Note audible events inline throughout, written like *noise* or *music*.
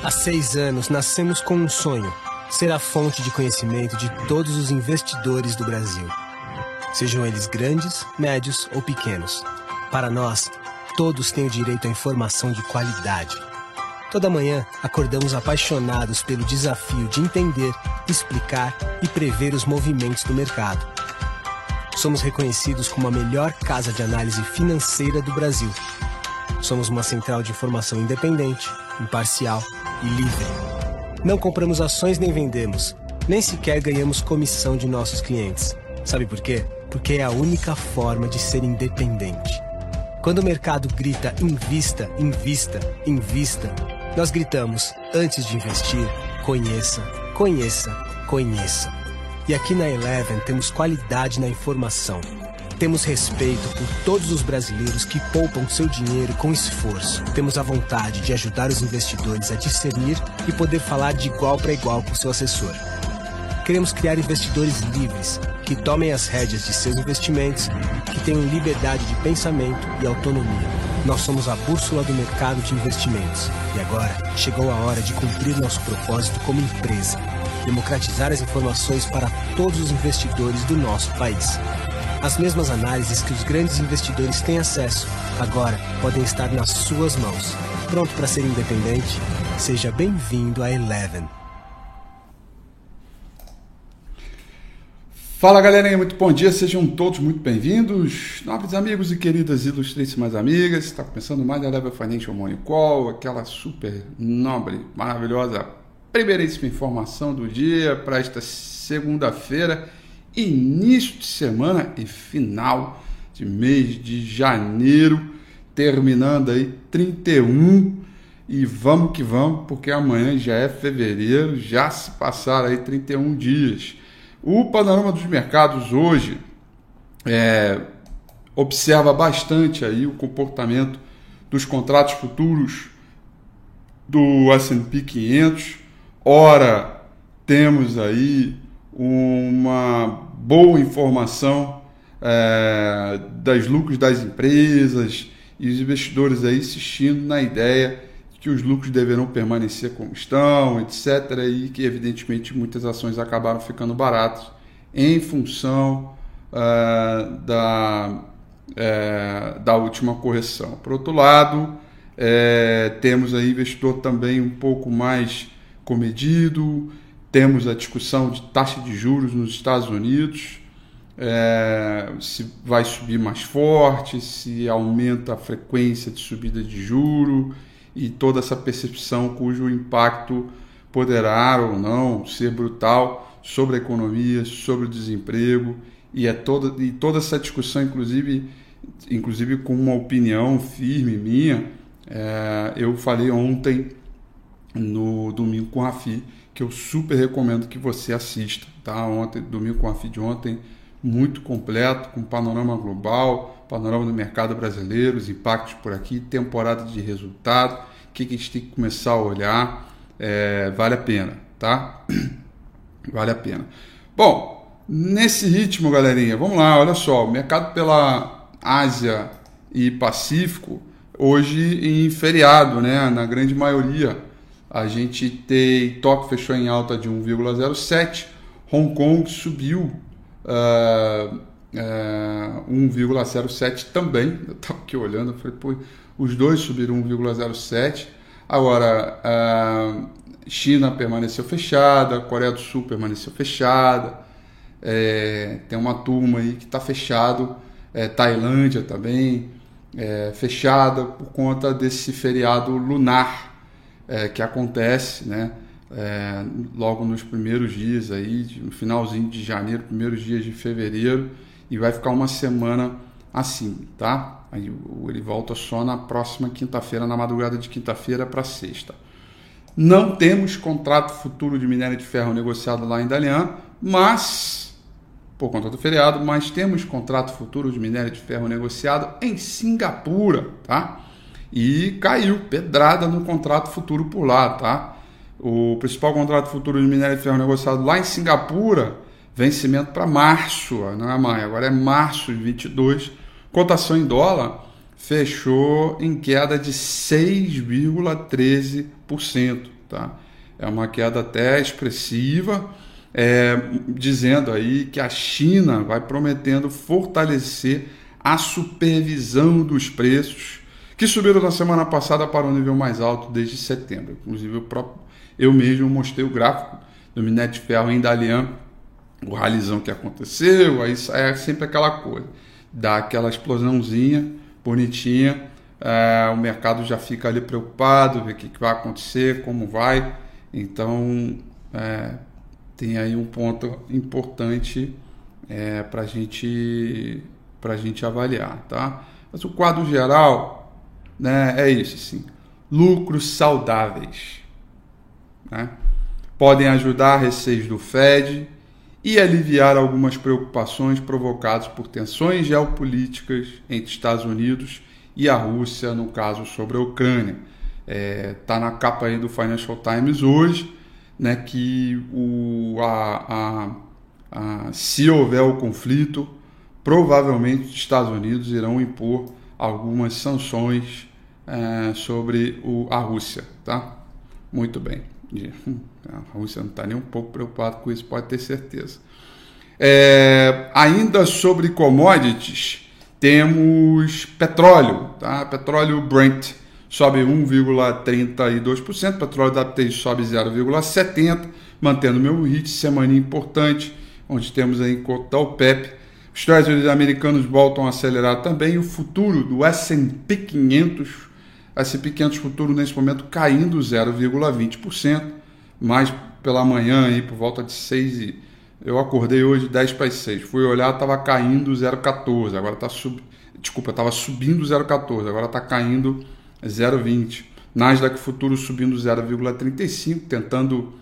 Há seis anos nascemos com um sonho: ser a fonte de conhecimento de todos os investidores do Brasil. Sejam eles grandes, médios ou pequenos. Para nós, todos têm o direito à informação de qualidade. Toda manhã, acordamos apaixonados pelo desafio de entender, explicar e prever os movimentos do mercado. Somos reconhecidos como a melhor casa de análise financeira do Brasil. Somos uma central de informação independente, imparcial e livre. Não compramos ações nem vendemos, nem sequer ganhamos comissão de nossos clientes. Sabe por quê? Porque é a única forma de ser independente. Quando o mercado grita invista, invista, invista, nós gritamos antes de investir, conheça, conheça, conheça. E aqui na Eleven temos qualidade na informação. Temos respeito por todos os brasileiros que poupam seu dinheiro com esforço. Temos a vontade de ajudar os investidores a discernir e poder falar de igual para igual com seu assessor. Queremos criar investidores livres, que tomem as rédeas de seus investimentos, que tenham liberdade de pensamento e autonomia. Nós somos a bússola do mercado de investimentos e agora chegou a hora de cumprir nosso propósito como empresa democratizar as informações para todos os investidores do nosso país. As mesmas análises que os grandes investidores têm acesso agora podem estar nas suas mãos. Pronto para ser independente? Seja bem-vindo a Eleven. Fala galerinha, muito bom dia, sejam todos muito bem-vindos, nobres amigos e queridas ilustríssimas amigas. Está começando mais a Level Financial Money Call, aquela super nobre, maravilhosa, primeiríssima informação do dia para esta segunda-feira, início de semana e final de mês de janeiro, terminando aí 31 e vamos que vamos, porque amanhã já é fevereiro, já se passaram aí 31 dias. O panorama dos mercados hoje é, observa bastante aí o comportamento dos contratos futuros do S&P 500. Ora, temos aí uma boa informação é, das lucros das empresas e os investidores aí insistindo na ideia que os lucros deverão permanecer como estão, etc. E que, evidentemente, muitas ações acabaram ficando baratas em função uh, da, uh, da última correção. Por outro lado, uh, temos aí investidor também um pouco mais comedido, temos a discussão de taxa de juros nos Estados Unidos, é, se vai subir mais forte, se aumenta a frequência de subida de juro, e toda essa percepção cujo impacto poderá ou não ser brutal sobre a economia, sobre o desemprego. E é toda e toda essa discussão, inclusive, inclusive com uma opinião firme minha, é, eu falei ontem no domingo com Rafi que eu super recomendo que você assista, tá? Ontem, domingo com Rafi de ontem, muito completo, com panorama global, panorama do mercado brasileiro, os impactos por aqui, temporada de resultado, o que, que a gente tem que começar a olhar, é, vale a pena, tá? *clears throat* vale a pena. Bom, nesse ritmo, galerinha, vamos lá, olha só, o mercado pela Ásia e Pacífico, hoje em feriado, né, na grande maioria, a gente tem, Tóquio fechou em alta de 1,07, Hong Kong subiu uh, é, 1,07 também. Eu estava aqui olhando, falei, pô, os dois subiram 1,07. Agora, é, China permaneceu fechada, Coreia do Sul permaneceu fechada, é, tem uma turma aí que está fechado, é, Tailândia também é, fechada por conta desse feriado lunar é, que acontece, né? É, logo nos primeiros dias aí, no finalzinho de janeiro, primeiros dias de fevereiro, e vai ficar uma semana assim, tá? Aí ele volta só na próxima quinta-feira, na madrugada de quinta-feira para sexta. Não temos contrato futuro de minério de ferro negociado lá em Dalian, mas por conta do feriado, mas temos contrato futuro de minério de ferro negociado em Singapura, tá? E caiu pedrada no contrato futuro por lá, tá? O principal contrato futuro de minério de ferro negociado lá em Singapura vencimento para março, não é maio, agora é março de 22. Cotação em dólar fechou em queda de 6,13%, tá? É uma queda até expressiva, é, dizendo aí que a China vai prometendo fortalecer a supervisão dos preços, que subiram na semana passada para um nível mais alto desde setembro. Inclusive, eu, próprio, eu mesmo mostrei o gráfico do minério de ferro em Dalian, o ralizão que aconteceu, aí é sempre aquela coisa, dá aquela explosãozinha bonitinha, é, o mercado já fica ali preocupado, ver o que, que vai acontecer, como vai. Então, é, tem aí um ponto importante é, para gente, a gente avaliar, tá? Mas o quadro geral né, é isso, sim. Lucros saudáveis. Né? Podem ajudar receios do Fed e aliviar algumas preocupações provocadas por tensões geopolíticas entre Estados Unidos e a Rússia, no caso sobre a Ucrânia. Está é, na capa aí do Financial Times hoje, né, que o, a, a, a, se houver o conflito, provavelmente os Estados Unidos irão impor algumas sanções é, sobre o, a Rússia. Tá? Muito bem. A Rússia não está nem um pouco preocupada com isso, pode ter certeza. É, ainda sobre commodities, temos petróleo, tá? Petróleo Brent sobe 1,32%, petróleo da WTI sobe 0,70%, mantendo o meu hit, semana importante, onde temos aí encontro da OPEP. Os Treasuries americanos voltam a acelerar também, o futuro do S&P 500, S&P 500 futuro nesse momento caindo 0,20%, mais pela manhã aí por volta de 6 e eu acordei hoje 10 para as 6. Fui olhar, estava caindo 0,14. Agora está sub... Desculpa, estava subindo 0,14. Agora está caindo 0,20. Nasdaq futuro subindo 0,35, tentando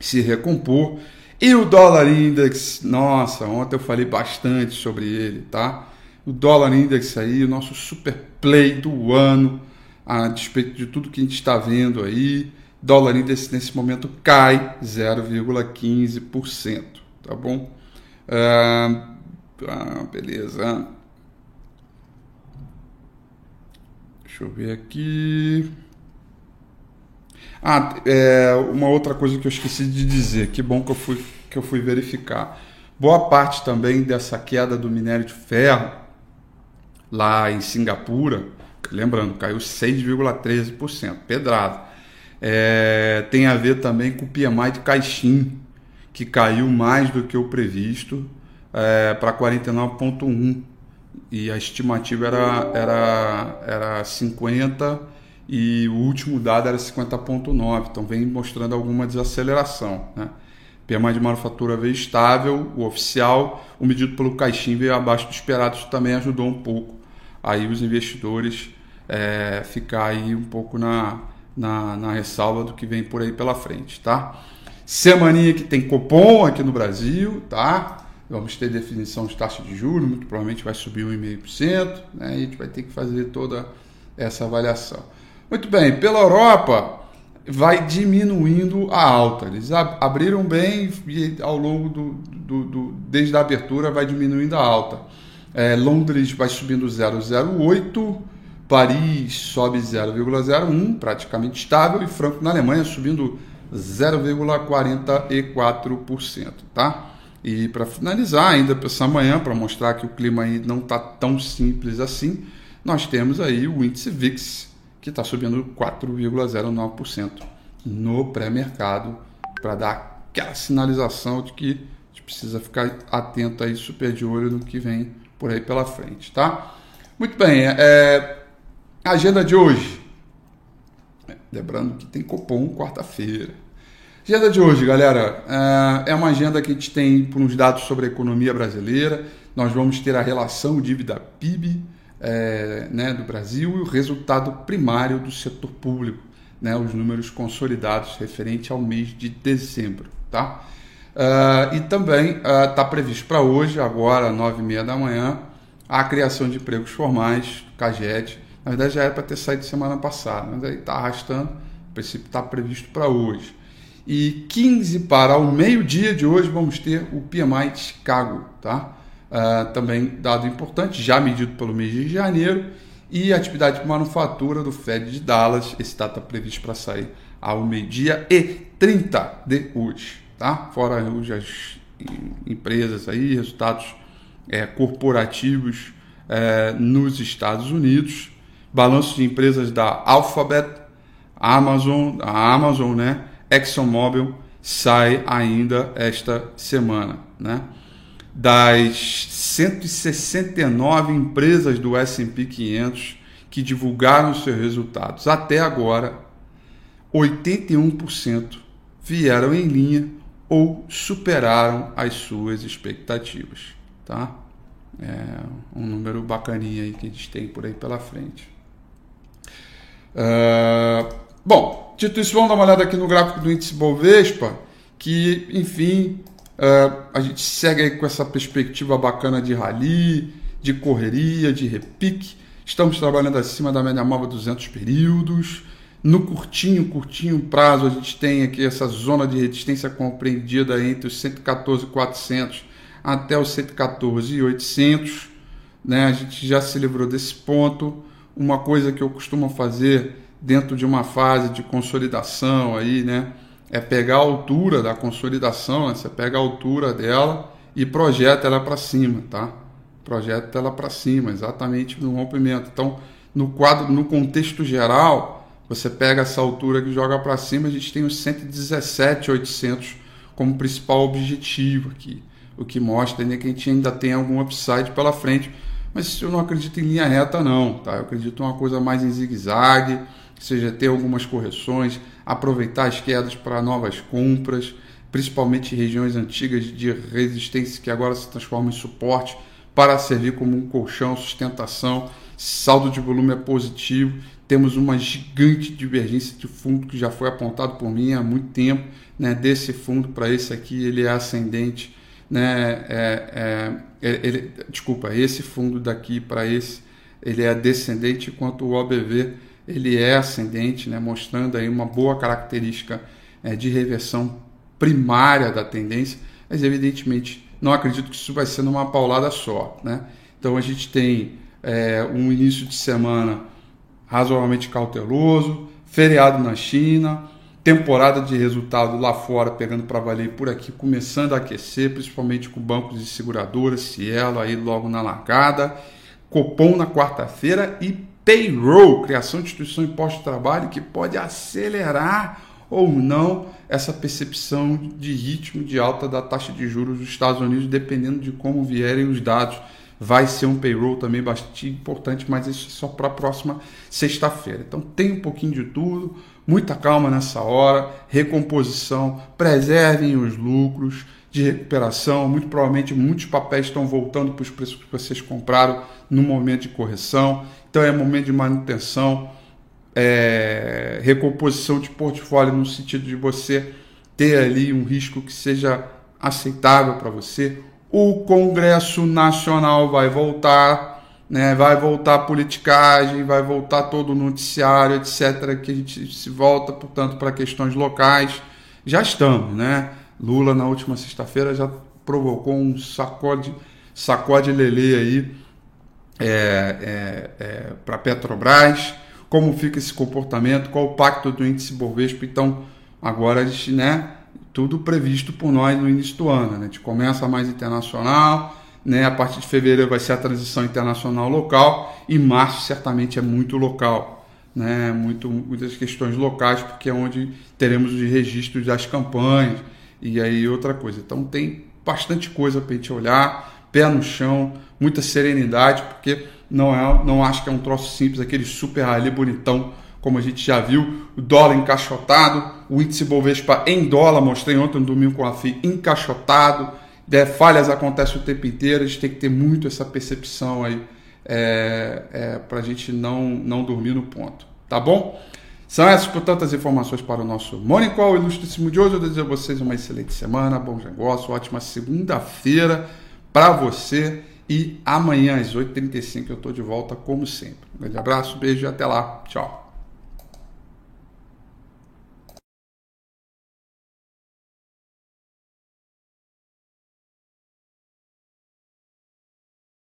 se recompor. E o dólar index, nossa, ontem eu falei bastante sobre ele, tá? O dólar index aí, o nosso super play do ano, a despeito de tudo que a gente está vendo aí, dólar index nesse momento cai 0,15% tá bom? Ah, ah, beleza. Deixa eu ver aqui. Ah, é, uma outra coisa que eu esqueci de dizer, que bom que eu fui, que eu fui verificar. Boa parte também dessa queda do minério de ferro lá em Singapura, lembrando, caiu 6,13%, pedrado. É, tem a ver também com o PMI de Caixin, que caiu mais do que o previsto é, para 49,1 e a estimativa era, era, era 50 e o último dado era 50,9, então vem mostrando alguma desaceleração. Né? PMI de manufatura veio estável, o oficial, o medido pelo Caixin veio abaixo do esperado, isso também ajudou um pouco aí os investidores é, ficar aí um pouco na, na, na ressalva do que vem por aí pela frente, tá? Semaninha que tem Copom aqui no Brasil, tá? Vamos ter definição de taxa de juros, muito provavelmente vai subir 1,5%, né? E a gente vai ter que fazer toda essa avaliação. Muito bem, pela Europa vai diminuindo a alta. Eles abriram bem e ao longo do, do, do desde a abertura vai diminuindo a alta. É, Londres vai subindo 0,08, Paris sobe 0,01, praticamente estável, e Franco na Alemanha subindo 0,44%, tá? E para finalizar, ainda essa manhã, para mostrar que o clima aí não está tão simples assim, nós temos aí o índice VIX, que está subindo 4,09% no pré-mercado, para dar aquela sinalização de que a gente precisa ficar atento aí, super de olho no que vem por aí pela frente, tá? Muito bem, é, agenda de hoje. Lembrando que tem Copom quarta-feira. Agenda de hoje, galera, é, é uma agenda que a gente tem por uns dados sobre a economia brasileira. Nós vamos ter a relação dívida-PIB é, né, do Brasil e o resultado primário do setor público, né, os números consolidados referente ao mês de dezembro. Tá? Uh, e também está uh, previsto para hoje, agora, nove e meia da manhã, a criação de empregos formais, CAGED, na verdade já era para ter saído semana passada, mas aí está arrastando. O princípio está previsto para hoje. E 15 para o meio-dia de hoje vamos ter o PMI de Chicago, tá? Uh, também dado importante, já medido pelo mês de janeiro. E a atividade de manufatura do Fed de Dallas, esse data previsto para sair ao meio-dia e 30 de hoje, tá? Fora hoje as empresas aí, resultados é, corporativos é, nos Estados Unidos, balanço de empresas da Alphabet, Amazon, a Amazon, né? ExxonMobil sai ainda esta semana, né? Das 169 empresas do S&P 500 que divulgaram seus resultados até agora, 81% vieram em linha ou superaram as suas expectativas, tá? É um número bacaninha aí que a gente tem por aí pela frente. Uh, bom, dito isso, vamos dar uma olhada aqui no gráfico do índice Bovespa, que, enfim, uh, a gente segue aí com essa perspectiva bacana de rally, de correria, de repique. Estamos trabalhando acima da média móvel 200 períodos. No curtinho, curtinho prazo, a gente tem aqui essa zona de resistência compreendida entre os 114,400 até os 114,800. Né? A gente já se livrou desse ponto. Uma coisa que eu costumo fazer dentro de uma fase de consolidação aí, né? É pegar a altura da consolidação, né? você pega a altura dela e projeta ela para cima, tá? Projeta ela para cima, exatamente no rompimento. Então, no quadro, no contexto geral, você pega essa altura que joga para cima, a gente tem os 117,800 como principal objetivo aqui. O que mostra né, que a gente ainda tem algum upside pela frente. Mas eu não acredito em linha reta, não. Tá? Eu acredito em uma coisa mais em zigue-zague, seja, ter algumas correções, aproveitar as quedas para novas compras, principalmente regiões antigas de resistência que agora se transformam em suporte para servir como um colchão, sustentação. Saldo de volume é positivo temos uma gigante divergência de fundo que já foi apontado por mim há muito tempo, né? Desse fundo para esse aqui ele é ascendente, né? É, é, é ele, desculpa, esse fundo daqui para esse ele é descendente, enquanto o OBV ele é ascendente, né? Mostrando aí uma boa característica é, de reversão primária da tendência, mas evidentemente não acredito que isso vai ser numa paulada só, né? Então a gente tem é, um início de semana razoavelmente cauteloso, feriado na China, temporada de resultado lá fora pegando para valer por aqui, começando a aquecer, principalmente com bancos e seguradoras, Cielo aí logo na largada, Copom na quarta-feira e Payroll, criação de instituição de imposto de trabalho, que pode acelerar ou não essa percepção de ritmo de alta da taxa de juros dos Estados Unidos, dependendo de como vierem os dados vai ser um payroll também bastante importante, mas isso é só para a próxima sexta-feira. Então tem um pouquinho de tudo, muita calma nessa hora, recomposição, preservem os lucros de recuperação. Muito provavelmente muitos papéis estão voltando para os preços que vocês compraram no momento de correção. Então é momento de manutenção, é, recomposição de portfólio no sentido de você ter ali um risco que seja aceitável para você, o Congresso Nacional vai voltar, né? vai voltar a politicagem, vai voltar todo o noticiário, etc., que a gente se volta, portanto, para questões locais. Já estamos, né? Lula, na última sexta-feira, já provocou um sacode, sacode lelê aí é, é, é, para Petrobras, como fica esse comportamento, qual o pacto do índice Bovespa. Então, agora a gente, né? Tudo previsto por nós no início do ano. Né? A gente começa mais internacional, né? a partir de fevereiro vai ser a transição internacional local e março certamente é muito local. Né? Muito, muitas questões locais, porque é onde teremos os registros das campanhas e aí outra coisa. Então tem bastante coisa para a gente olhar, pé no chão, muita serenidade, porque não é, não acho que é um troço simples, aquele super ali bonitão como a gente já viu, o dólar encaixotado, o índice Bovespa em dólar, mostrei ontem no domingo com a FI, encaixotado, é, falhas acontecem o tempo inteiro, a gente tem que ter muito essa percepção aí é, é, para a gente não, não dormir no ponto, tá bom? São essas, portanto, as informações para o nosso Morning Call ilustríssimo de hoje. Eu desejo a vocês uma excelente semana, bons negócios, ótima segunda-feira para você. E amanhã às 8h35 eu estou de volta, como sempre. Um grande abraço, beijo e até lá. Tchau.